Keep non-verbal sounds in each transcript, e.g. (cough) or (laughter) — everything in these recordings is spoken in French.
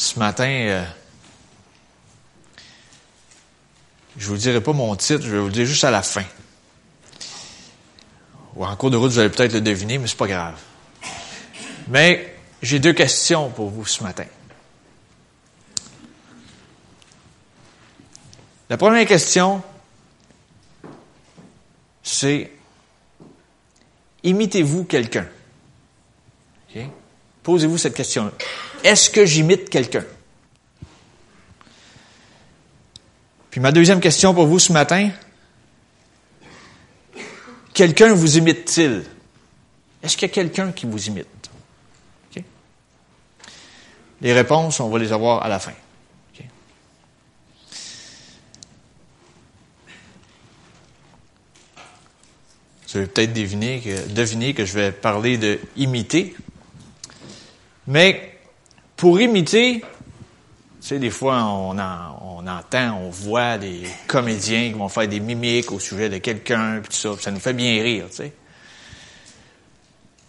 Ce matin, euh, je vous dirai pas mon titre, je vais vous le dire juste à la fin. Ou en cours de route, vous allez peut-être le deviner, mais c'est pas grave. Mais j'ai deux questions pour vous ce matin. La première question, c'est imitez-vous quelqu'un? Posez-vous cette question-là. Est-ce que j'imite quelqu'un? Puis ma deuxième question pour vous ce matin, quelqu'un vous imite-t-il? Est-ce qu'il y a quelqu'un qui vous imite? Les réponses, on va les avoir à la fin. Vous avez peut-être deviné que, deviner que je vais parler de imiter. Mais pour imiter, tu sais, des fois, on, on entend, on voit des comédiens qui vont faire des mimiques au sujet de quelqu'un, puis tout ça, ça nous fait bien rire, tu sais.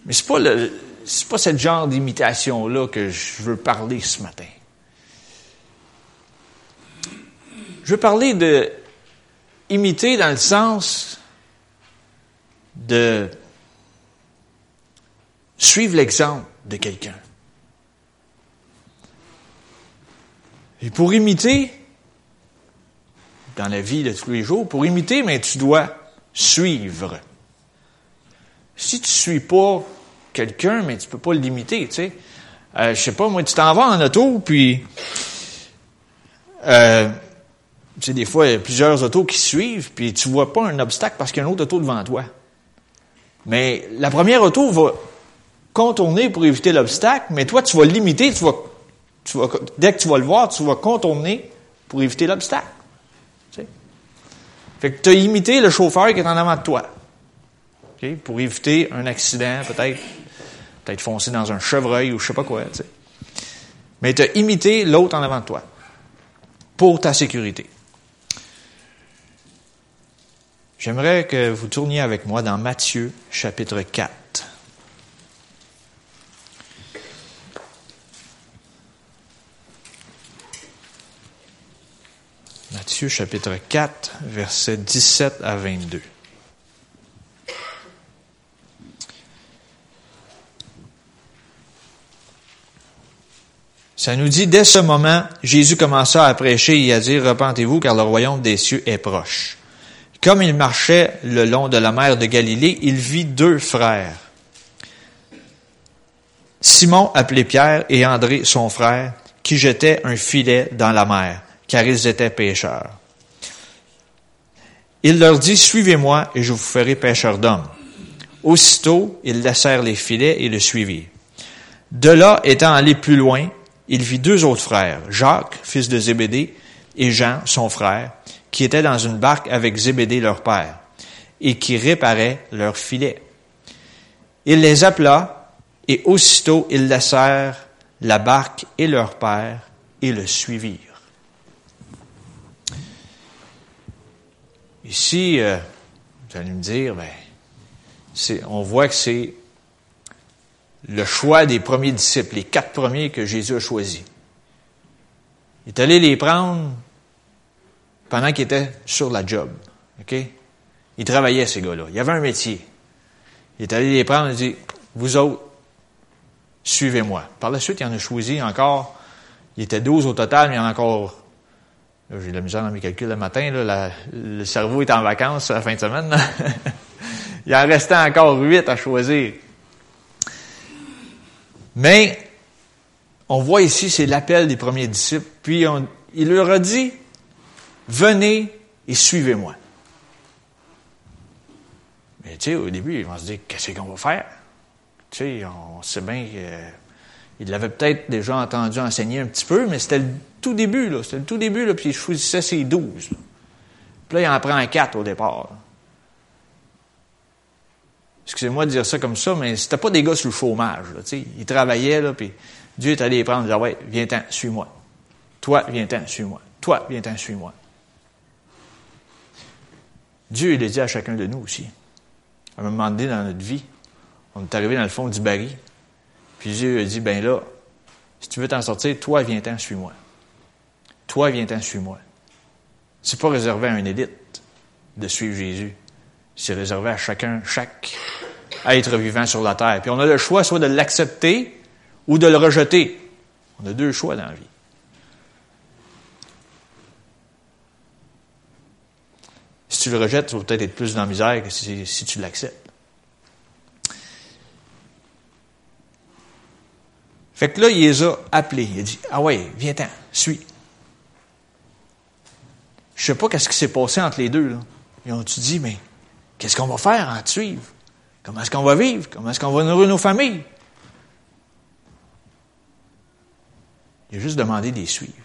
Mais c'est pas le, c'est pas ce genre d'imitation-là que je veux parler ce matin. Je veux parler de imiter dans le sens de suivre l'exemple de quelqu'un. Et pour imiter, dans la vie de tous les jours, pour imiter, mais tu dois suivre. Si tu suis pas quelqu'un, mais tu peux pas l'imiter, tu sais. Euh, je sais pas, moi, tu t'en vas en auto, puis euh, tu sais, des fois, il y a plusieurs autos qui suivent, puis tu vois pas un obstacle parce qu'il y a une autre auto devant toi. Mais la première auto va contourner pour éviter l'obstacle, mais toi, tu vas limiter, tu vas dès que tu vas le voir, tu vas contourner pour éviter l'obstacle. Fait que tu as imité le chauffeur qui est en avant de toi. Pour éviter un accident, peut-être, peut-être foncer dans un chevreuil ou je sais pas quoi. Mais tu as imité l'autre en avant de toi. Pour ta sécurité. J'aimerais que vous tourniez avec moi dans Matthieu chapitre 4. Chapitre 4, versets 17 à 22. Ça nous dit, dès ce moment, Jésus commença à prêcher et à dire, repentez-vous car le royaume des cieux est proche. Comme il marchait le long de la mer de Galilée, il vit deux frères. Simon appelé Pierre et André son frère, qui jetaient un filet dans la mer car ils étaient pécheurs. Il leur dit, Suivez-moi et je vous ferai pécheurs d'hommes. Aussitôt, ils laissèrent les filets et le suivirent. De là, étant allé plus loin, il vit deux autres frères, Jacques, fils de Zébédée, et Jean, son frère, qui étaient dans une barque avec Zébédée leur père, et qui réparaient leurs filets. Il les appela, et aussitôt ils laissèrent la barque et leur père, et le suivirent. Ici, euh, vous allez me dire, ben, on voit que c'est le choix des premiers disciples, les quatre premiers que Jésus a choisis. Il est allé les prendre pendant qu'ils étaient sur la job. OK? Il travaillait, ces gars-là. Il y avait un métier. Il est allé les prendre et dit, vous autres, suivez-moi. Par la suite, il en a choisi encore. Il était 12 au total, mais il y en a encore j'ai de la misère dans mes calculs le matin. le cerveau est en vacances la fin de semaine. (laughs) Il en restait encore huit à choisir. Mais on voit ici, c'est l'appel des premiers disciples. Puis il leur a dit, venez et suivez-moi. Mais tu sais, au début, ils vont se dire, qu'est-ce qu'on va faire? Tu sais, on sait bien qu'il l'avait peut-être déjà entendu enseigner un petit peu, mais c'était tout début, là. C'était le tout début, là, puis il choisissait ses douze. Puis là, il en prend quatre au départ. Excusez-moi de dire ça comme ça, mais c'était pas des gars sous le chômage, là, tu sais. Ils travaillaient, là, puis Dieu est allé les prendre, il ouais, viens-t'en, suis-moi. Toi, viens-t'en, suis-moi. Toi, viens-t'en, suis-moi. Dieu, il le dit à chacun de nous aussi. À un moment donné dans notre vie, on est arrivé dans le fond du baril, puis Dieu a dit, ben là, Si tu veux t'en sortir, toi, viens-t'en, suis-moi. Toi, viens-t'en, suis-moi. C'est pas réservé à une élite de suivre Jésus. C'est réservé à chacun, chaque être vivant sur la terre. Puis on a le choix soit de l'accepter ou de le rejeter. On a deux choix dans la vie. Si tu le rejettes, tu vas peut-être être plus dans la misère que si, si tu l'acceptes. Fait que là, il les a appelés. Il a dit, ah ouais, viens-t'en, suis. Je sais pas qu'est-ce qui s'est passé entre les deux. Là. Ils ont-tu dit, mais qu'est-ce qu'on va faire en te suivre? Comment est-ce qu'on va vivre? Comment est-ce qu'on va nourrir nos familles? Il a juste demandé de les suivre.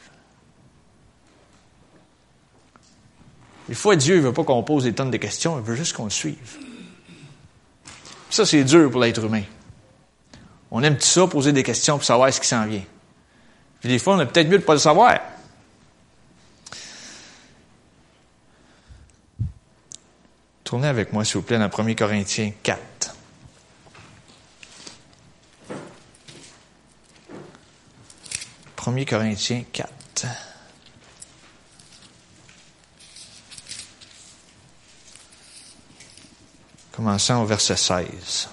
Des fois, Dieu ne veut pas qu'on pose des tonnes de questions, il veut juste qu'on le suive. Ça, c'est dur pour l'être humain. On aime tout ça, poser des questions pour savoir ce qui s'en vient. Puis des fois, on a peut-être mieux de ne pas le savoir. Tournez avec moi, s'il vous plaît, dans 1 Corinthiens 4. « 1 Corinthiens 4. Commençons au verset 16.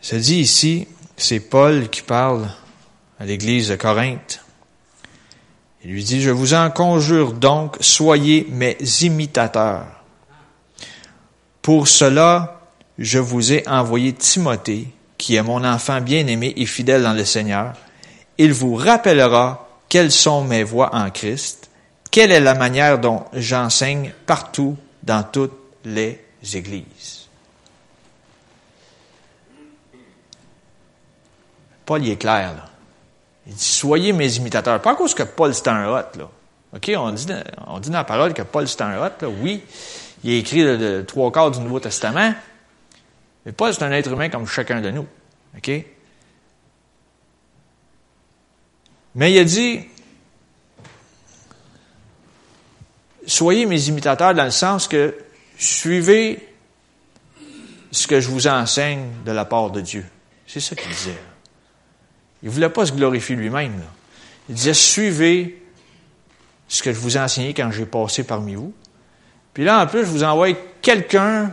Ça dit ici, c'est Paul qui parle à l'église de Corinthe. Il lui dit, je vous en conjure donc, soyez mes imitateurs. Pour cela, je vous ai envoyé Timothée, qui est mon enfant bien-aimé et fidèle dans le Seigneur. Il vous rappellera quelles sont mes voies en Christ, quelle est la manière dont j'enseigne partout dans toutes les églises. Paul y est clair, là. Il dit, soyez mes imitateurs. Pas à cause que Paul c'est un hot, là. OK, on dit, on dit dans la parole que Paul c'est un hot, là. Oui, il a écrit le, trois quarts du Nouveau Testament. Mais Paul c'est un être humain comme chacun de nous. OK? Mais il a dit, soyez mes imitateurs dans le sens que suivez ce que je vous enseigne de la part de Dieu. C'est ça qu'il disait. Il ne voulait pas se glorifier lui-même. Il disait, suivez ce que je vous ai enseigné quand j'ai passé parmi vous. Puis là, en plus, je vous envoie quelqu'un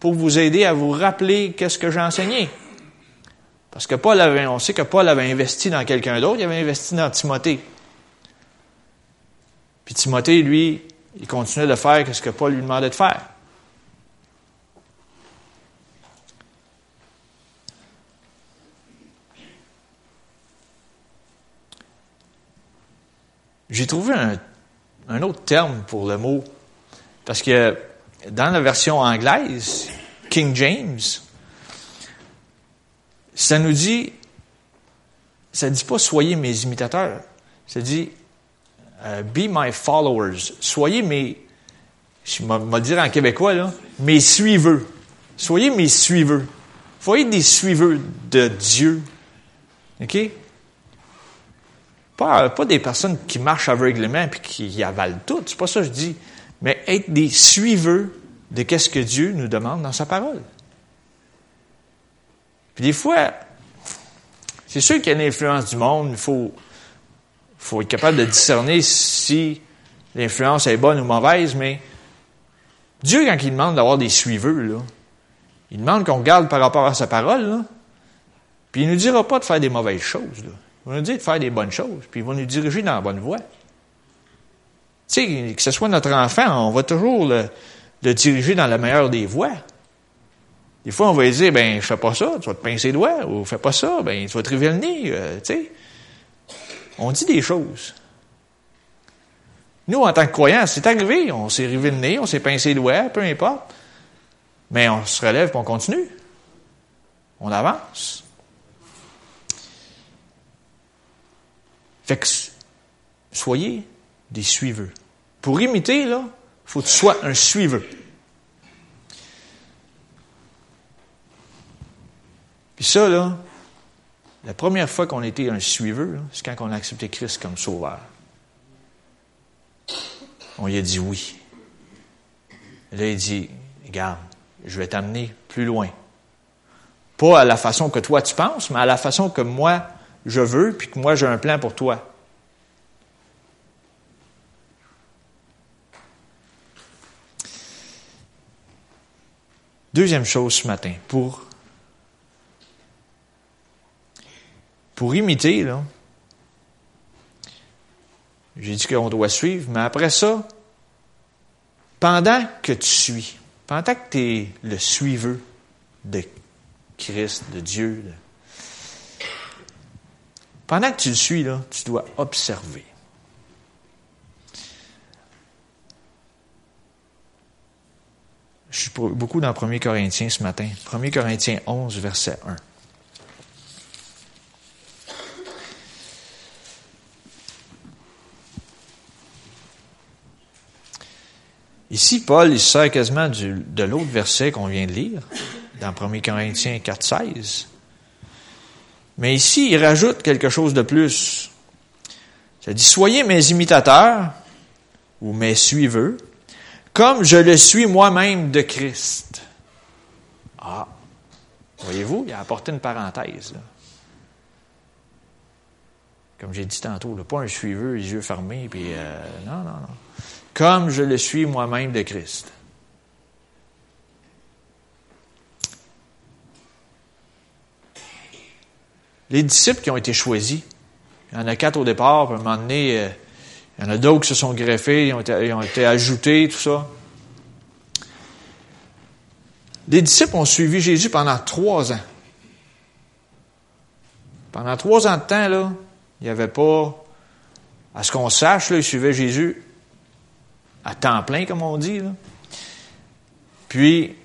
pour vous aider à vous rappeler qu'est-ce que j'ai enseigné. Parce que Paul avait, on sait que Paul avait investi dans quelqu'un d'autre, il avait investi dans Timothée. Puis Timothée, lui, il continuait de faire ce que Paul lui demandait de faire. J'ai trouvé un, autre terme pour le mot, parce que dans la version anglaise, King James, ça nous dit, ça ne dit pas soyez mes imitateurs, ça dit euh, be my followers, soyez mes, je vais dire en québécois, là, mes suiveurs. Soyez mes suiveurs. Soyez des suiveurs de Dieu. OK? Pas, des personnes qui marchent aveuglément et qui avalent tout. C'est pas ça que je dis. Mais être des suiveurs de qu'est-ce que Dieu nous demande dans sa parole. Puis des fois, c'est sûr qu'il y a une influence du monde. Il faut, être capable de discerner si l'influence est bonne ou mauvaise, mais Dieu, quand il demande d'avoir des suiveurs, là, il demande qu'on regarde par rapport à sa parole, là, puis il ne nous dira pas de faire des mauvaises choses. Là. Il va nous dire de faire des bonnes choses, puis il va nous diriger dans la bonne voie. Tu sais, que ce soit notre enfant, on va toujours le, diriger dans la meilleure des voies. Des fois, on va lui dire, ben, fais pas ça, tu vas te pincer les doigts, ou fais pas ça, ben, tu vas te river le nez, euh, tu sais. On dit des choses. Nous, en tant que croyants, c'est arrivé, on s'est rivé le nez, on s'est pincé les doigts, peu importe. Mais on se relève et on continue. On avance. Fait que, soyez des suiveurs. Pour imiter, là, faut que tu sois un suiveur. Puis ça, là, la première fois qu'on était un suiveur, c'est quand on a accepté Christ comme sauveur. On lui a dit oui. Là, il dit, regarde, je vais t'amener plus loin. Pas à la façon que toi tu penses, mais à la façon que moi je veux, puis que moi j'ai un plan pour toi. Deuxième chose ce matin, pour, imiter, là, j'ai dit qu'on doit suivre, mais après ça, pendant que tu suis, pendant que tu es le suiveux de Christ, de Dieu, pendant que tu le suis, là, tu dois observer. Je suis beaucoup dans 1 Corinthiens ce matin. 1 Corinthiens 11, verset 1. Ici, Paul, il sert quasiment de l'autre verset qu'on vient de lire, dans 1 Corinthiens 4, 16. Mais ici, il rajoute quelque chose de plus. Ça dit, soyez mes imitateurs, ou mes suiveux, comme je le suis moi-même de Christ. Ah, voyez-vous, il a apporté une parenthèse. Comme j'ai dit tantôt, pas un suiveux, les yeux fermés, puis euh, non, non, non comme je le suis moi-même de Christ. Les disciples qui ont été choisis, il y en a quatre au départ, puis à un moment donné, euh, il y en a d'autres qui se sont greffés, ils ont, été, ajoutés, tout ça. Les disciples ont suivi Jésus pendant trois ans. Pendant trois ans de temps, là, il n'y avait pas, à ce qu'on sache, là, ils suivaient Jésus à temps plein, comme on dit. Puis,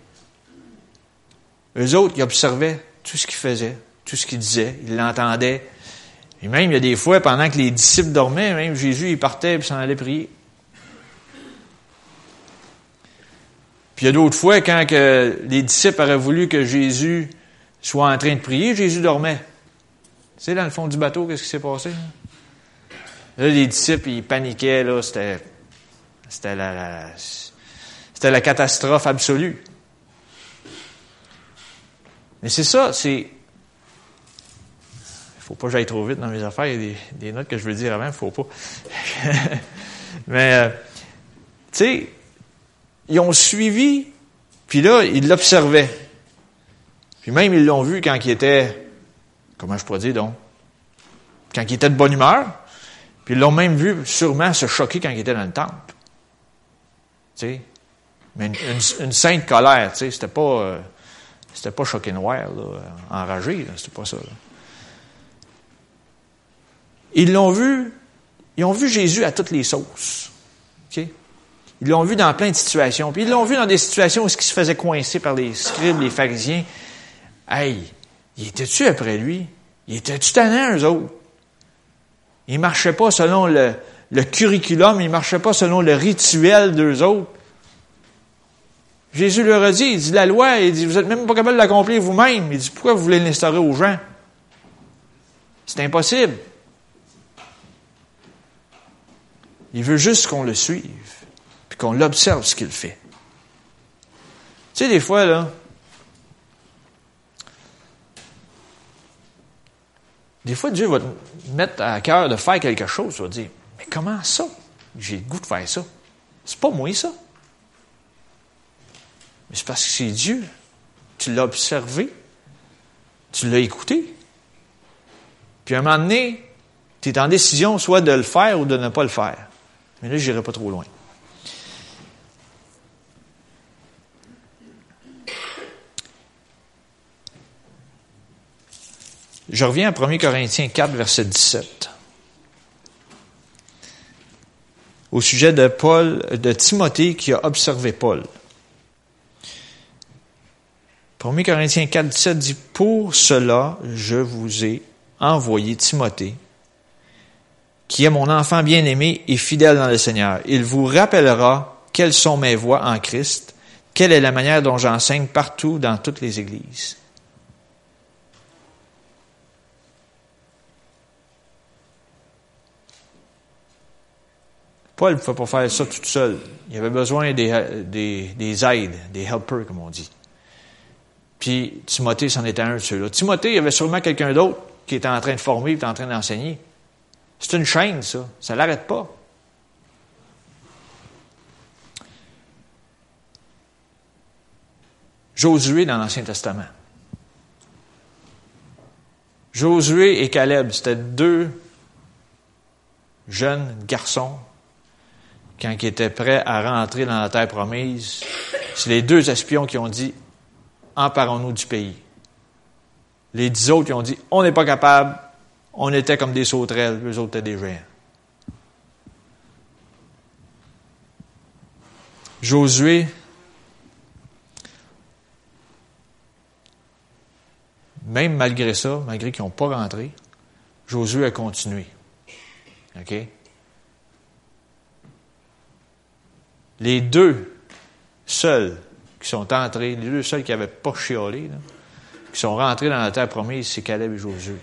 eux autres, ils observaient tout ce qu'il faisait, tout ce qu'il disait, ils l'entendaient. Et même, il y a des fois, pendant que les disciples dormaient, même Jésus, il partait et s'en allait prier. Puis il y a d'autres fois, quand que les disciples auraient voulu que Jésus soit en train de prier, Jésus dormait. Tu sais, dans le fond du bateau, qu'est-ce qui s'est passé? Là, les disciples, ils paniquaient, là, c'était c'était la, c'était la catastrophe absolue. Mais c'est ça, c'est. Faut pas que j'aille trop vite dans mes affaires. Il y a des, notes que je veux dire avant, il faut pas. (laughs) Mais, euh, tu sais, ils ont suivi, puis là, ils l'observaient. Puis même, ils l'ont vu quand il était, comment je pourrais dire donc, quand il était de bonne humeur, puis ils l'ont même vu sûrement se choquer quand il était dans le temple. Tu Mais une, sainte colère, tu sais, c'était pas, euh, c'était pas choqué noir, là, enragé, c'était pas ça. Ils l'ont vu, ils ont vu Jésus à toutes les sauces. Ils l'ont vu dans plein de situations. Puis ils l'ont vu dans des situations où il se faisait coincer par les scribes, les pharisiens. Hey, il était-tu après lui? Il était-tu tannant, eux autres? Il marchait pas selon le, le curriculum, il marchait pas selon le rituel d'eux autres. Jésus leur a dit, il dit la loi, il dit, vous n'êtes même pas capable de l'accomplir vous-même. Il dit, pourquoi vous voulez l'instaurer aux gens? C'est impossible. Il veut juste qu'on le suive, puis qu'on l'observe ce qu'il fait. Tu sais, des fois, là, des fois, Dieu va te mettre à cœur de faire quelque chose, tu vas dire, mais comment ça? J'ai le goût de faire ça. C'est pas moi, ça. Mais c'est parce que c'est Dieu. Tu l'as observé. Tu l'as écouté. Puis à un moment donné, tu es en décision soit de le faire ou de ne pas le faire. Mais là, je n'irai pas trop loin. Je reviens à 1 Corinthiens 4, verset 17. au sujet de Paul, de Timothée qui a observé Paul. 1 Corinthiens 4, 17 dit, Pour cela, je vous ai envoyé Timothée, qui est mon enfant bien-aimé et fidèle dans le Seigneur. Il vous rappellera quelles sont mes voies en Christ, quelle est la manière dont j'enseigne partout dans toutes les églises. Paul ne pouvait pas faire ça tout seul. Il avait besoin des, des, des aides, des helpers, comme on dit. Puis Timothée, c'en était un de ceux-là. Timothée, il y avait sûrement quelqu'un d'autre qui était en train de former, qui était en train d'enseigner. C'est une chaîne, ça. Ça ne l'arrête pas. Josué dans l'Ancien Testament. Josué et Caleb, c'était deux jeunes garçons quand ils étaient prêts à rentrer dans la terre promise. C'est les deux espions qui ont dit Emparons-nous du pays. Les dix autres qui ont dit On n'est pas capable, on était comme des sauterelles, les autres étaient des géants. Josué même malgré ça, malgré qu'ils n'ont pas rentré, Josué a continué. OK? Les deux seuls qui sont entrés, les deux seuls qui n'avaient pas chiolé, qui sont rentrés dans la terre promise, c'est Caleb et Josué.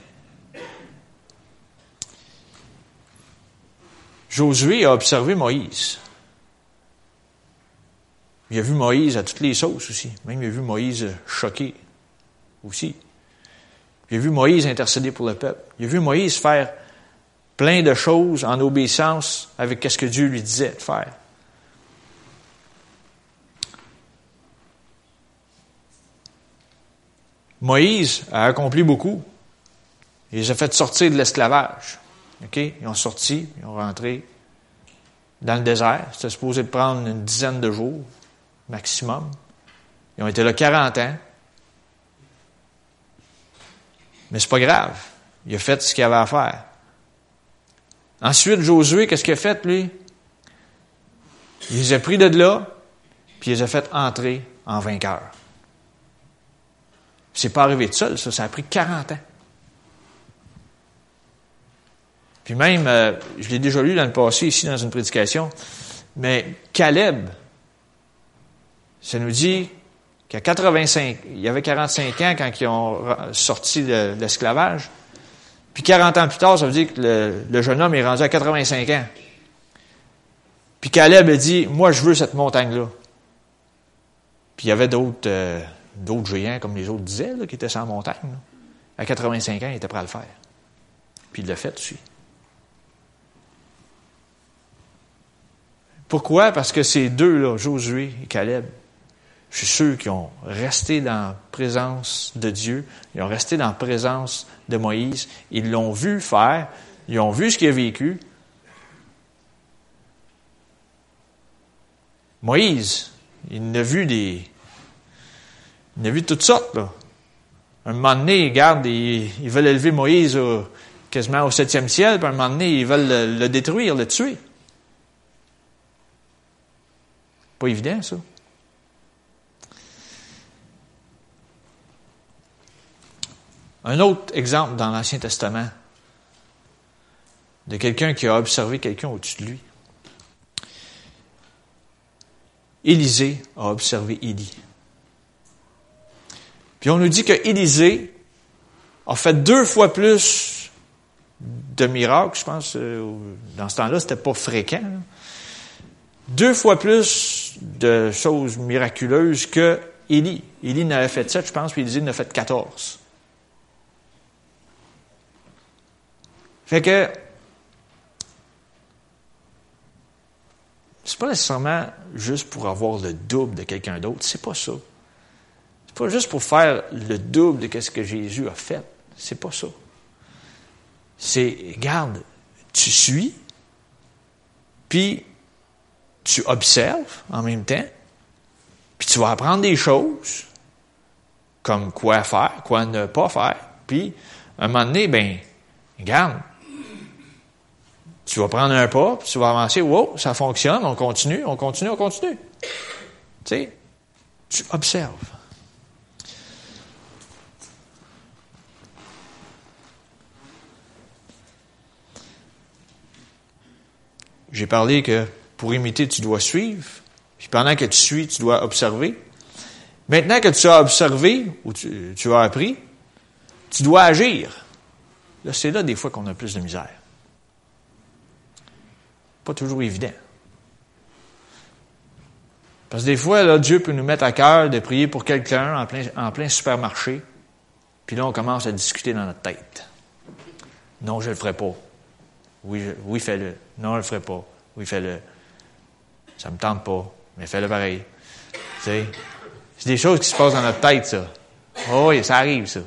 Josué a observé Moïse. Il a vu Moïse à toutes les sauces aussi. Même il a vu Moïse choqué aussi. Il a vu Moïse intercéder pour le peuple. Il a vu Moïse faire plein de choses en obéissance avec ce que Dieu lui disait de faire. Moïse a accompli beaucoup. Il les a fait sortir de l'esclavage. Ils ont sorti, ils ont rentré dans le désert. C'était supposé prendre une dizaine de jours, maximum. Ils ont été là 40 ans. Mais c'est pas grave. Il a fait ce qu'il avait à faire. Ensuite, Josué, qu'est-ce qu'il a fait, lui? Il les a pris de là, puis il les a fait entrer en vainqueur. C'est pas arrivé de seul, ça. Ça a pris 40 ans. Puis même, euh, je l'ai déjà lu dans le passé, ici, dans une prédication, mais Caleb, ça nous dit qu'à 85, il y avait 45 ans quand ils ont sorti de, l'esclavage. Puis 40 ans plus tard, ça veut dire que le, jeune homme est rendu à 85 ans. Puis Caleb a dit, moi je veux cette montagne-là. Puis il y avait d'autres euh, d'autres géants, comme les autres disaient, qui étaient sans montagne. À 85 ans, il était prêt à le faire. Puis il l'a fait aussi. Pourquoi? Parce que ces deux-là, Josué et Caleb, je suis sûr qu'ils ont resté dans la présence de Dieu, ils ont resté dans la présence de Moïse, ils l'ont vu faire, ils ont vu ce qu'il a vécu. Moïse, il a vu des. Il a vu toutes sortes, là. Un moment donné, regarde, ils, ils veulent élever Moïse quasiment au septième ciel, puis un moment donné, ils veulent le, le détruire, le tuer. Pas évident, ça. Un autre exemple dans l'Ancien Testament de quelqu'un qui a observé quelqu'un au-dessus de lui. Élisée a observé Élie. Puis on nous dit que Élisée a fait deux fois plus de miracles, je pense, euh, dans ce temps-là, c'était pas fréquent. Deux fois plus de choses miraculeuses que Élie. Élie n'avait fait sept, je pense, puis Élisée en a fait quatorze. Fait que c'est pas nécessairement juste pour avoir le double de quelqu'un d'autre, c'est pas ça. C'est pas juste pour faire le double de ce que Jésus a fait, c'est pas ça. C'est garde, tu suis, puis tu observes en même temps, puis tu vas apprendre des choses comme quoi faire, quoi ne pas faire, puis à un moment donné, ben, regarde, tu vas prendre un pas, puis tu vas avancer, wow, ça fonctionne, on continue, on continue, on continue. Tu sais, tu observes. J'ai parlé que pour imiter, tu dois suivre. Puis pendant que tu suis, tu dois observer. Maintenant que tu as observé ou tu, as appris, tu dois agir. Là, c'est là des fois qu'on a plus de misère. Pas toujours évident. Parce que des fois, là, Dieu peut nous mettre à cœur de prier pour quelqu'un en plein, en plein supermarché, puis là, on commence à discuter dans notre tête. Non, je ne le ferai pas. Oui, oui fais-le. Non, je ne le ferai pas. Oui, fais-le. Ça me tente pas, mais fais-le pareil. C'est des choses qui se passent dans notre tête, ça. Oh oui, ça arrive, ça. Tu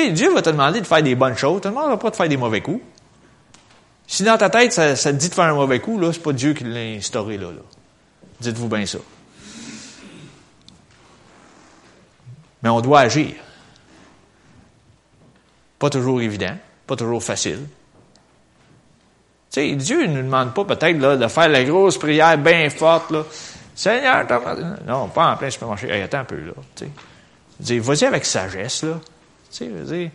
sais, Dieu va te demander de faire des bonnes choses. Il te demandera pas de faire des mauvais coups. Si dans ta tête, ça, te dit de faire un mauvais coup, là, c'est pas Dieu qui l'a instauré là. Dites-vous bien ça. Mais on doit agir. Pas toujours évident, pas toujours facile. Sais, Dieu ne nous demande pas peut-être là, de faire la grosse prière bien forte. Là. Seigneur, non, pas en plein supermarché. Hey, attends un peu, là. Tu sais. Vas-y avec sagesse, là. Tu sais,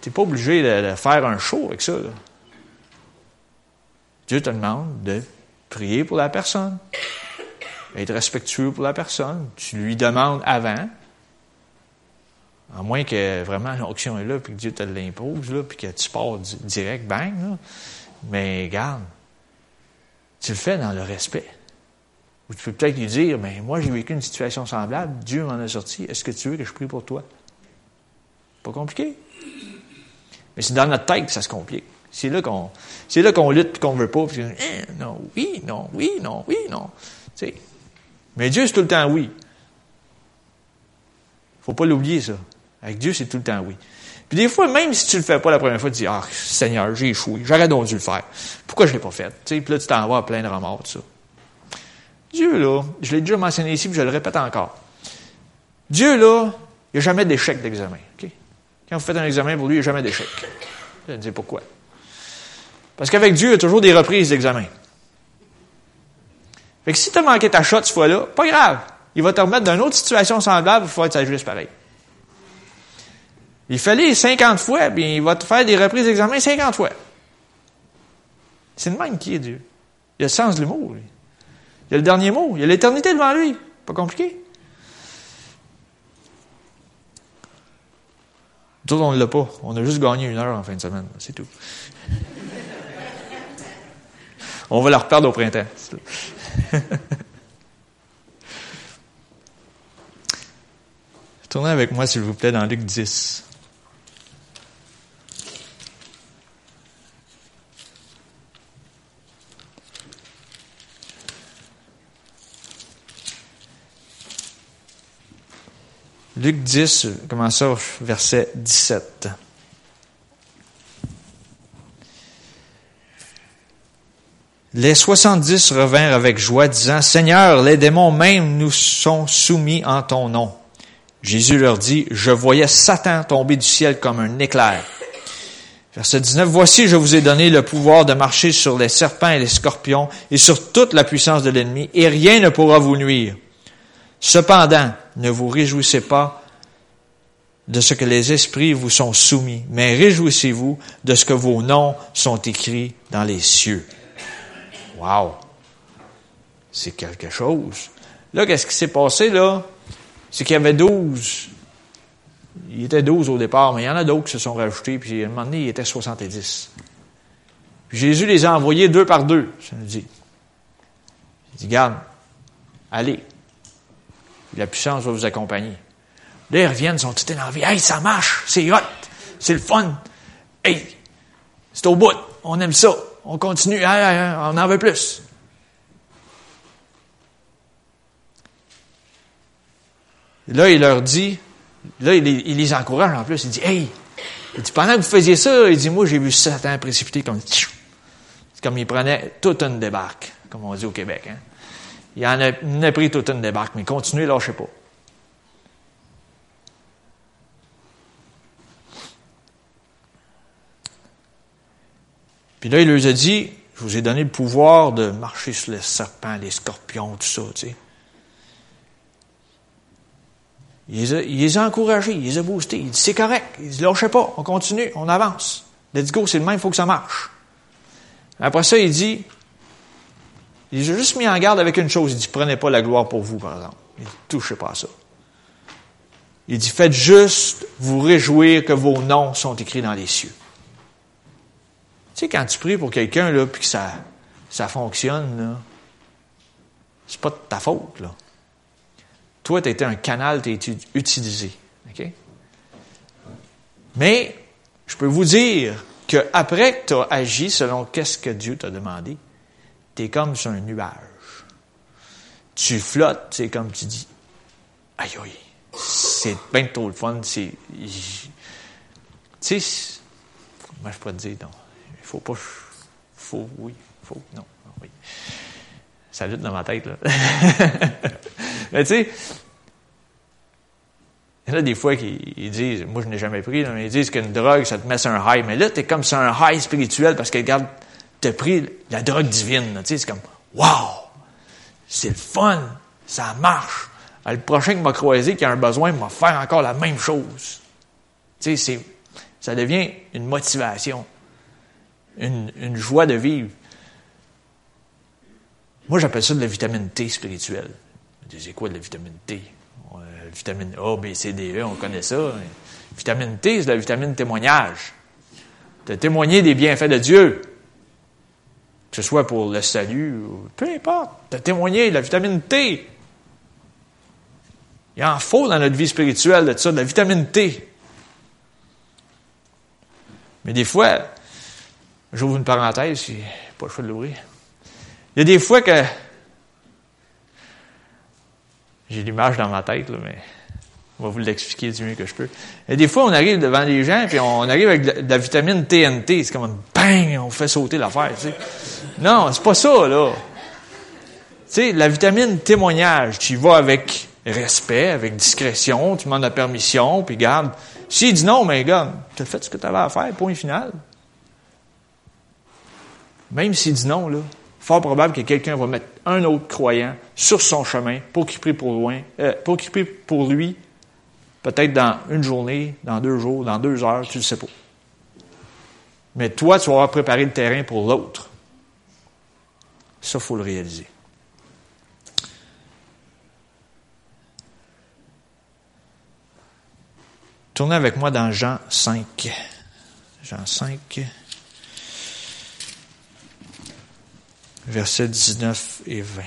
t'es pas obligé de, de, faire un show avec ça, là. Dieu te demande de prier pour la personne, être respectueux pour la personne. Tu lui demandes avant, à moins que vraiment l'onction est là, puis que Dieu te l'impose, là, puis que tu pars direct, bang. Là. Mais garde, tu le fais dans le respect. Ou tu peux peut-être lui dire, mais moi j'ai vécu une situation semblable, Dieu m'en a sorti, est-ce que tu veux que je prie pour toi? Pas compliqué. Mais c'est dans notre tête que ça se complique. C'est là qu'on, c'est là qu'on lutte qu'on veut pas. Puis, eh, non, oui, non, oui, non, oui, non. Tu sais. Mais Dieu, c'est tout le temps oui. Faut pas l'oublier, ça. Avec Dieu, c'est tout le temps oui. Puis des fois, même si tu le fais pas la première fois, tu dis, ah, Seigneur, j'ai échoué. J'aurais donc dû le faire. Pourquoi je l'ai pas fait? Tu sais, puis là, tu t'en vas à plein de remords, tout ça. Dieu, là, je l'ai déjà mentionné ici, puis je le répète encore. Dieu, là, il n'y a jamais d'échec d'examen. Quand vous faites un examen pour lui, il n'y a jamais d'échec. Je vais dire pourquoi. Parce qu'avec Dieu, il y a toujours des reprises d'examen. Fait que si tu as manqué ta shot cette fois-là, pas grave. Il va te remettre dans une autre situation semblable, il faut être juste pareil. Il fallait 50 fois, bien, il va te faire des reprises d'examen 50 fois. C'est le même qui est Dieu. Il a le sens de l'humour. Il a le dernier mot. Il a l'éternité devant lui. Pas compliqué. Nous on ne l'a pas. On a juste gagné une heure en fin de semaine. C'est tout. (laughs) on va la reperdre au printemps. (laughs) Tournez avec moi, s'il vous plaît, dans Luc 10. Luc 10, commençons au verset 17. Les soixante-dix revinrent avec joie, disant, Seigneur, les démons même nous sont soumis en ton nom. Jésus leur dit, Je voyais Satan tomber du ciel comme un éclair. Verset 19, Voici, je vous ai donné le pouvoir de marcher sur les serpents et les scorpions et sur toute la puissance de l'ennemi, et rien ne pourra vous nuire. Cependant, ne vous réjouissez pas de ce que les esprits vous sont soumis, mais réjouissez-vous de ce que vos noms sont écrits dans les cieux. Wow! C'est quelque chose. Là, qu'est-ce qui s'est passé, là? C'est qu'il y avait douze. Il était douze au départ, mais il y en a d'autres qui se sont rajoutés, puis à un moment donné, il était 70. Puis Jésus les a envoyés deux par deux, ça nous dit. Il dit, garde, allez, la puissance va vous accompagner. Là, ils reviennent, ils sont tout énervés. Hey, ça marche, c'est hot, c'est le fun. Hey, c'est au bout, on aime ça, on continue, on en veut plus. là, il leur dit, là, il les, il les, encourage en plus, il dit, hey, il dit, pendant que vous faisiez ça, il dit, moi, j'ai vu Satan précipiter comme, c'est comme il prenait toute une débarque, comme on dit au Québec, hein. Il en a, pris toute une débarque, mais continuez, lâchez pas. Puis là, il leur a dit, je vous ai donné le pouvoir de marcher sur les serpents, les scorpions, tout ça, tu sais. Il les, a, il les a encouragés, il les a boostés. Il dit, c'est correct. Il dit, lâchez pas, on continue, on avance. Let's go, c'est le même, il faut que ça marche. Après ça, il dit, il a juste mis en garde avec une chose. Il dit, prenez pas la gloire pour vous, par exemple. Il dit, touchez pas à ça. Il dit, faites juste vous réjouir que vos noms sont écrits dans les cieux. Tu sais, quand tu pries pour quelqu'un, là, puis que ça, ça fonctionne, c'est pas de ta faute, là. Toi, tu été un canal, tu été utilisé. OK? Mais, je peux vous dire qu'après que tu as agi selon qu'est-ce que Dieu t'a demandé, tu es comme sur un nuage. Tu flottes, c'est comme tu dis, aïe aïe, c'est bien trop le fun, c'est... Tu sais, moi je pourrais te dire, non, il faut pas... faut, oui, faut, non, oui. Ça lutte dans ma tête, là. (laughs) Mais tu sais, il y en a des fois qui disent, moi je n'ai jamais pris, mais ils disent qu'une drogue, ça te met sur un high. Mais là, tu es comme sur un high spirituel parce que, regarde, tu as pris la drogue divine. C'est comme, wow! C'est le fun! Ça marche! Ah, le prochain qui m'a croisé, qui a un besoin, va faire encore la même chose. Tu ça devient une motivation, une, une joie de vivre. Moi, j'appelle ça de la vitamine T spirituelle. C'est quoi de la vitamine T? vitamine A, B, C, D, E, on connaît ça. Vitamine T, c'est la vitamine témoignage. De témoigner des bienfaits de Dieu. Que ce soit pour le salut, ou peu importe. De témoigner de la vitamine T. Il en faut dans notre vie spirituelle de ça, de la vitamine T. Mais des fois, j'ouvre une parenthèse, j'ai pas le choix de l'ouvrir. Il y a des fois que j'ai l'image dans ma tête, là, mais on va vous l'expliquer du mieux que je peux. Et des fois, on arrive devant les gens, puis on arrive avec de la, vitamine TNT. C'est comme un bang, on fait sauter l'affaire. Tu sais. Non, c'est pas ça, là. Tu sais, la vitamine témoignage, tu y vas avec respect, avec discrétion, tu demandes la permission, puis garde. S'il dit non, mais gars, tu as fait ce que tu avais à faire, point final. Même s'il dit non, là, fort probable que quelqu'un va mettre un autre croyant sur son chemin pour qu'il prie pour, loin, euh, pour qu'il prie pour lui, peut-être dans une journée, dans deux jours, dans deux heures, tu ne le sais pas. Mais toi, tu vas avoir préparé le terrain pour l'autre. Ça, il faut le réaliser. Tournez avec moi dans Jean 5. Jean 5. versets 19 et 20.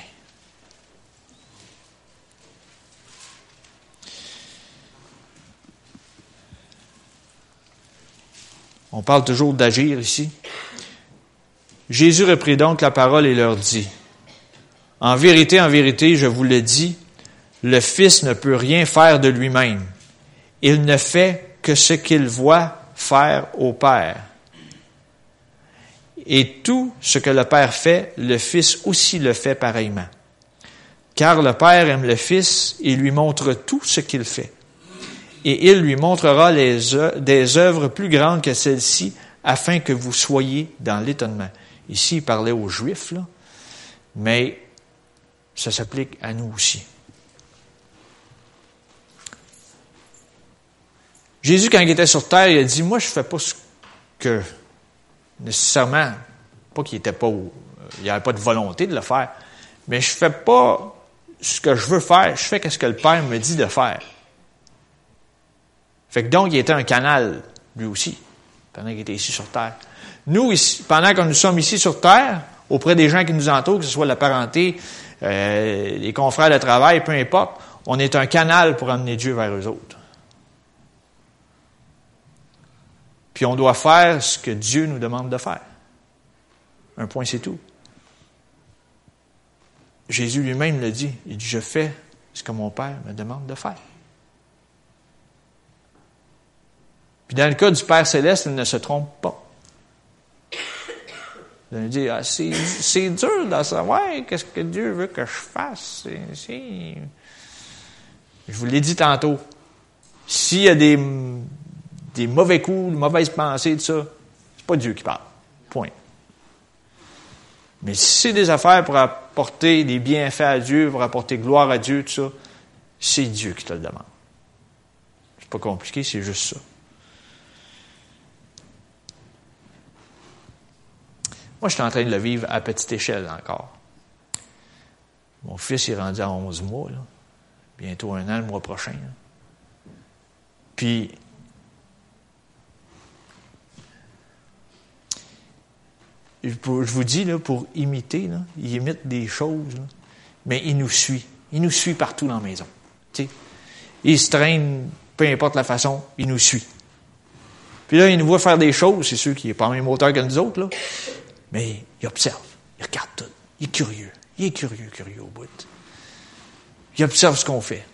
On parle toujours d'agir ici. Jésus reprit donc la parole et leur dit, En vérité, en vérité, je vous le dis, le Fils ne peut rien faire de lui-même. Il ne fait que ce qu'il voit faire au Père. Et tout ce que le Père fait, le Fils aussi le fait pareillement. Car le Père aime le Fils et lui montre tout ce qu'il fait. Et il lui montrera des œuvres plus grandes que celles-ci afin que vous soyez dans l'étonnement. Ici, il parlait aux Juifs, là, mais ça s'applique à nous aussi. Jésus, quand il était sur terre, il a dit, moi, je ne fais pas ce que nécessairement, pas qu'il était pas, il n'y avait pas de volonté de le faire, mais je fais pas ce que je veux faire, je fais ce que le Père me dit de faire. Fait que donc, il était un canal, lui aussi, pendant qu'il était ici sur Terre. Nous, ici, pendant que nous sommes ici sur Terre, auprès des gens qui nous entourent, que ce soit la parenté, euh, les confrères de travail, peu importe, on est un canal pour amener Dieu vers eux autres. Puis on doit faire ce que Dieu nous demande de faire. Un point, c'est tout. Jésus lui-même le dit. Il dit, je fais ce que mon Père me demande de faire. Puis dans le cas du Père céleste, il ne se trompe pas. (coughs) Il va dire, ah, c'est dur de savoir qu'est-ce que Dieu veut que je fasse. Je vous l'ai dit tantôt. S'il y a des des mauvais coups, de mauvaises pensées, tout ça, c'est pas Dieu qui parle. Point. Mais si c'est des affaires pour apporter des bienfaits à Dieu, pour apporter gloire à Dieu, tout ça, c'est Dieu qui te le demande. C'est pas compliqué, c'est juste ça. Moi, je suis en train de le vivre à petite échelle encore. Mon fils est rendu à 11 mois, bientôt un an le mois prochain. Puis, je vous dis, pour imiter, il imite des choses. mais il nous suit. Il nous suit partout dans la maison. Il se traîne, peu importe la façon, il nous suit. Puis là, il nous voit faire des choses, c'est sûr qu'il n'est pas en même hauteur que nous autres, là, mais il observe, il regarde tout. Il est curieux. Il est curieux, curieux au bout. Il observe ce qu'on fait.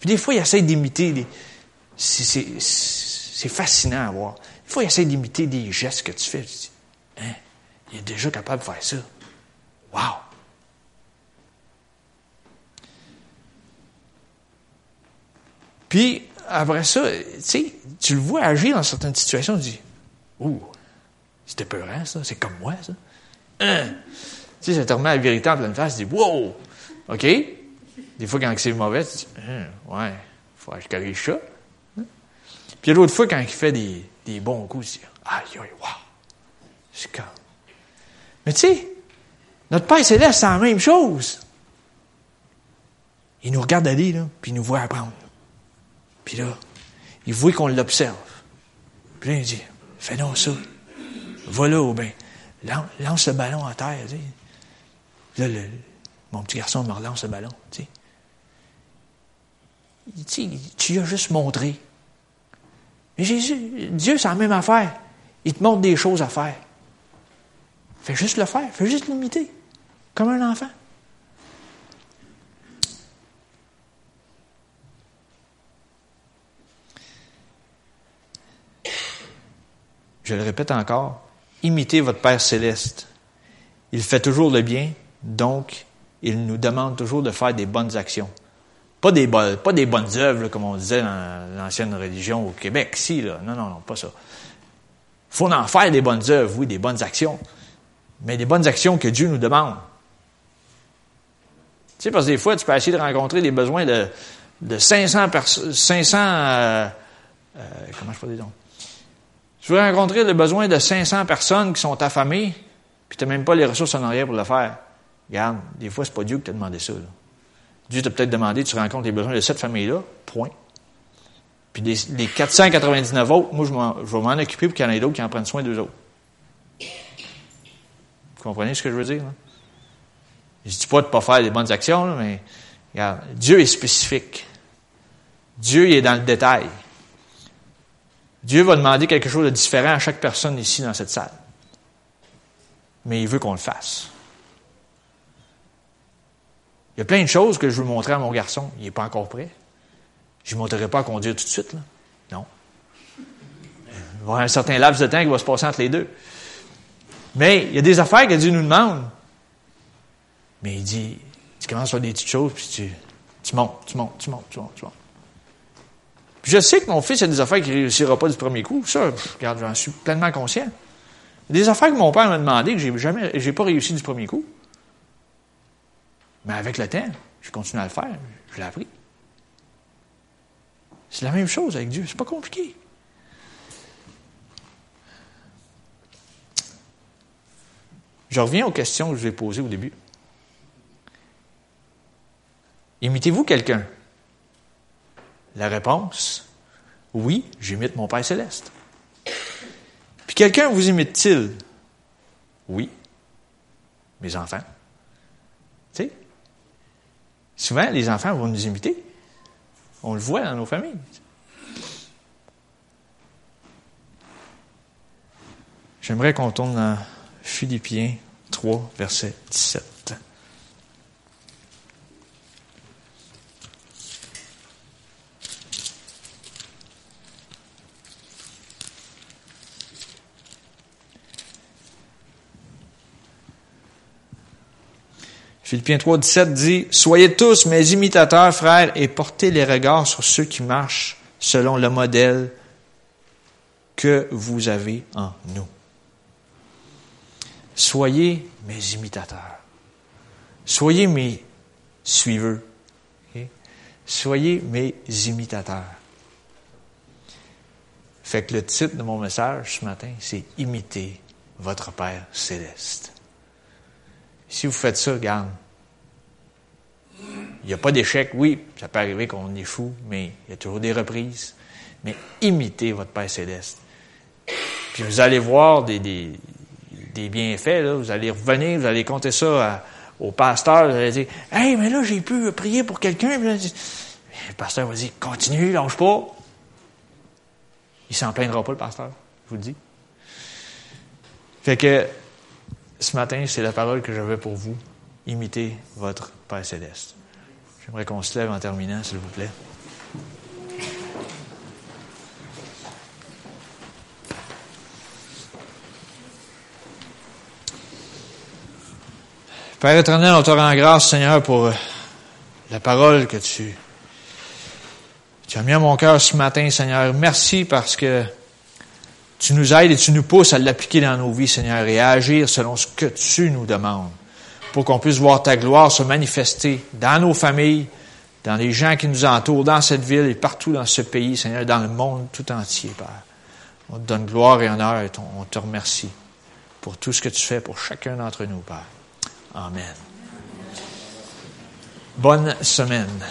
Puis des fois, il essaie d'imiter des... C'est fascinant à voir. Des fois, il essaie d'imiter des gestes que tu fais. Tu dis, hein, il est déjà capable de faire ça. Wow! Puis, après ça, tu sais, tu le vois agir dans certaines situations, tu dis, ouh, c'était peurant, ça, c'est comme moi, ça. Hein? Tu sais, ça te remet la vérité en pleine face, tu dis, wow, OK? Des fois, quand c'est mauvais, tu dis, hein, ouais, faut que je corrige ça. Puis l'autre fois, quand il fait des, des bons coups, tu dis, aïe, aïe, wow, c'est calme. Mais tu sais, notre Père Céleste, c'est la même chose. Il nous regarde aller, là, puis il nous voit apprendre. Puis là, il voit qu'on l'observe. Puis là, il dit, fais donc ça. Va là, ou bien, lance le ballon à terre. Là, mon petit garçon me relance le ballon. Tu sais. tu lui as juste montré. Mais Jésus, Dieu, c'est la même affaire. Il te montre des choses à faire. Fais juste le faire. Fais juste l'imiter. Comme un enfant. Je le répète encore, imitez votre Père céleste. Il fait toujours le bien, donc il nous demande toujours de faire des bonnes actions. Pas des, pas des bonnes œuvres, comme on disait dans l'ancienne religion au Québec, si. Non, non, non, pas ça. Faut en faire des bonnes œuvres, oui, des bonnes actions. Mais des bonnes actions que Dieu nous demande. Tu sais, parce que des fois, tu peux essayer de rencontrer des besoins de, de 500 personnes, 500, euh, euh, comment je peux dire donc? Tu veux rencontrer le besoin de 500 personnes qui sont affamées, puis tu n'as même pas les ressources en arrière pour le faire. Regarde, des fois, c'est pas Dieu qui t'a demandé ça. Dieu t'a peut-être demandé, tu rencontres les besoins de cette famille-là, point. Puis les, 499 autres, moi, je, vais m'en occuper pour qu'il y en ait d'autres qui en prennent soin d'eux autres. Vous comprenez ce que je veux dire? Là? Je dis pas de pas faire des bonnes actions, mais regarde, Dieu est spécifique. Dieu est dans le détail. Dieu va demander quelque chose de différent à chaque personne ici dans cette salle. Mais il veut qu'on le fasse. Il y a plein de choses que je veux montrer à mon garçon. Il n'est pas encore prêt. Je ne montrerai pas à conduire tout de suite. Là. Non. Il va y avoir un certain laps de temps qui va se passer entre les deux. Mais il y a des affaires que Dieu nous demande. Mais il dit, tu commences par des petites choses, puis tu, tu montes, tu montes, tu montes, tu montes, tu montes je sais que mon fils a des affaires qu'il ne réussira pas du premier coup. Ça, regarde, j'en suis pleinement conscient. Des affaires que mon père m'a demandé que j'ai jamais, j'ai pas réussi du premier coup. Mais avec le temps, je continue à le faire. Je l'ai appris. C'est la même chose avec Dieu. C'est pas compliqué. Je reviens aux questions que je vous ai posées au début. Imitez-vous quelqu'un? La réponse, oui, j'imite mon Père céleste. Puis quelqu'un vous imite-t-il? Oui, mes enfants. Tu sais, souvent, les enfants vont nous imiter. On le voit dans nos familles. J'aimerais qu'on tourne dans Philippiens 3, verset 17. Philippiens 3, 17 dit, Soyez tous mes imitateurs, frères, et portez les regards sur ceux qui marchent selon le modèle que vous avez en nous. Soyez mes imitateurs. Soyez mes suiveurs. Soyez mes imitateurs. Fait que le titre de mon message ce matin, c'est Imiter votre Père céleste. Si vous faites ça, regarde, il n'y a pas d'échec. Oui, ça peut arriver qu'on est fou, mais il y a toujours des reprises. Mais imitez votre Père céleste. Puis vous allez voir des, des, bienfaits. Là. Vous allez revenir, vous allez compter ça au pasteur, vous allez dire, hey, mais là, j'ai pu prier pour quelqu'un. Le pasteur va dire, continue, lâche pas. Il s'en plaindra pas, le pasteur, je vous le dis. Fait que, ce matin, c'est la parole que j'avais pour vous. Imitez votre Père céleste. J'aimerais qu'on se lève en terminant, s'il vous plaît. Père éternel, on te rend grâce, Seigneur, pour euh, la parole que tu, tu as mis à mon cœur ce matin, Seigneur. Merci parce que tu nous aides et tu nous pousses à l'appliquer dans nos vies, Seigneur, et à agir selon ce que tu nous demandes, pour qu'on puisse voir ta gloire se manifester dans nos familles, dans les gens qui nous entourent, dans cette ville et partout dans ce pays, Seigneur, dans le monde tout entier, Père. On te donne gloire et honneur et on te remercie pour tout ce que tu fais pour chacun d'entre nous, Père. Amen. Bonne semaine.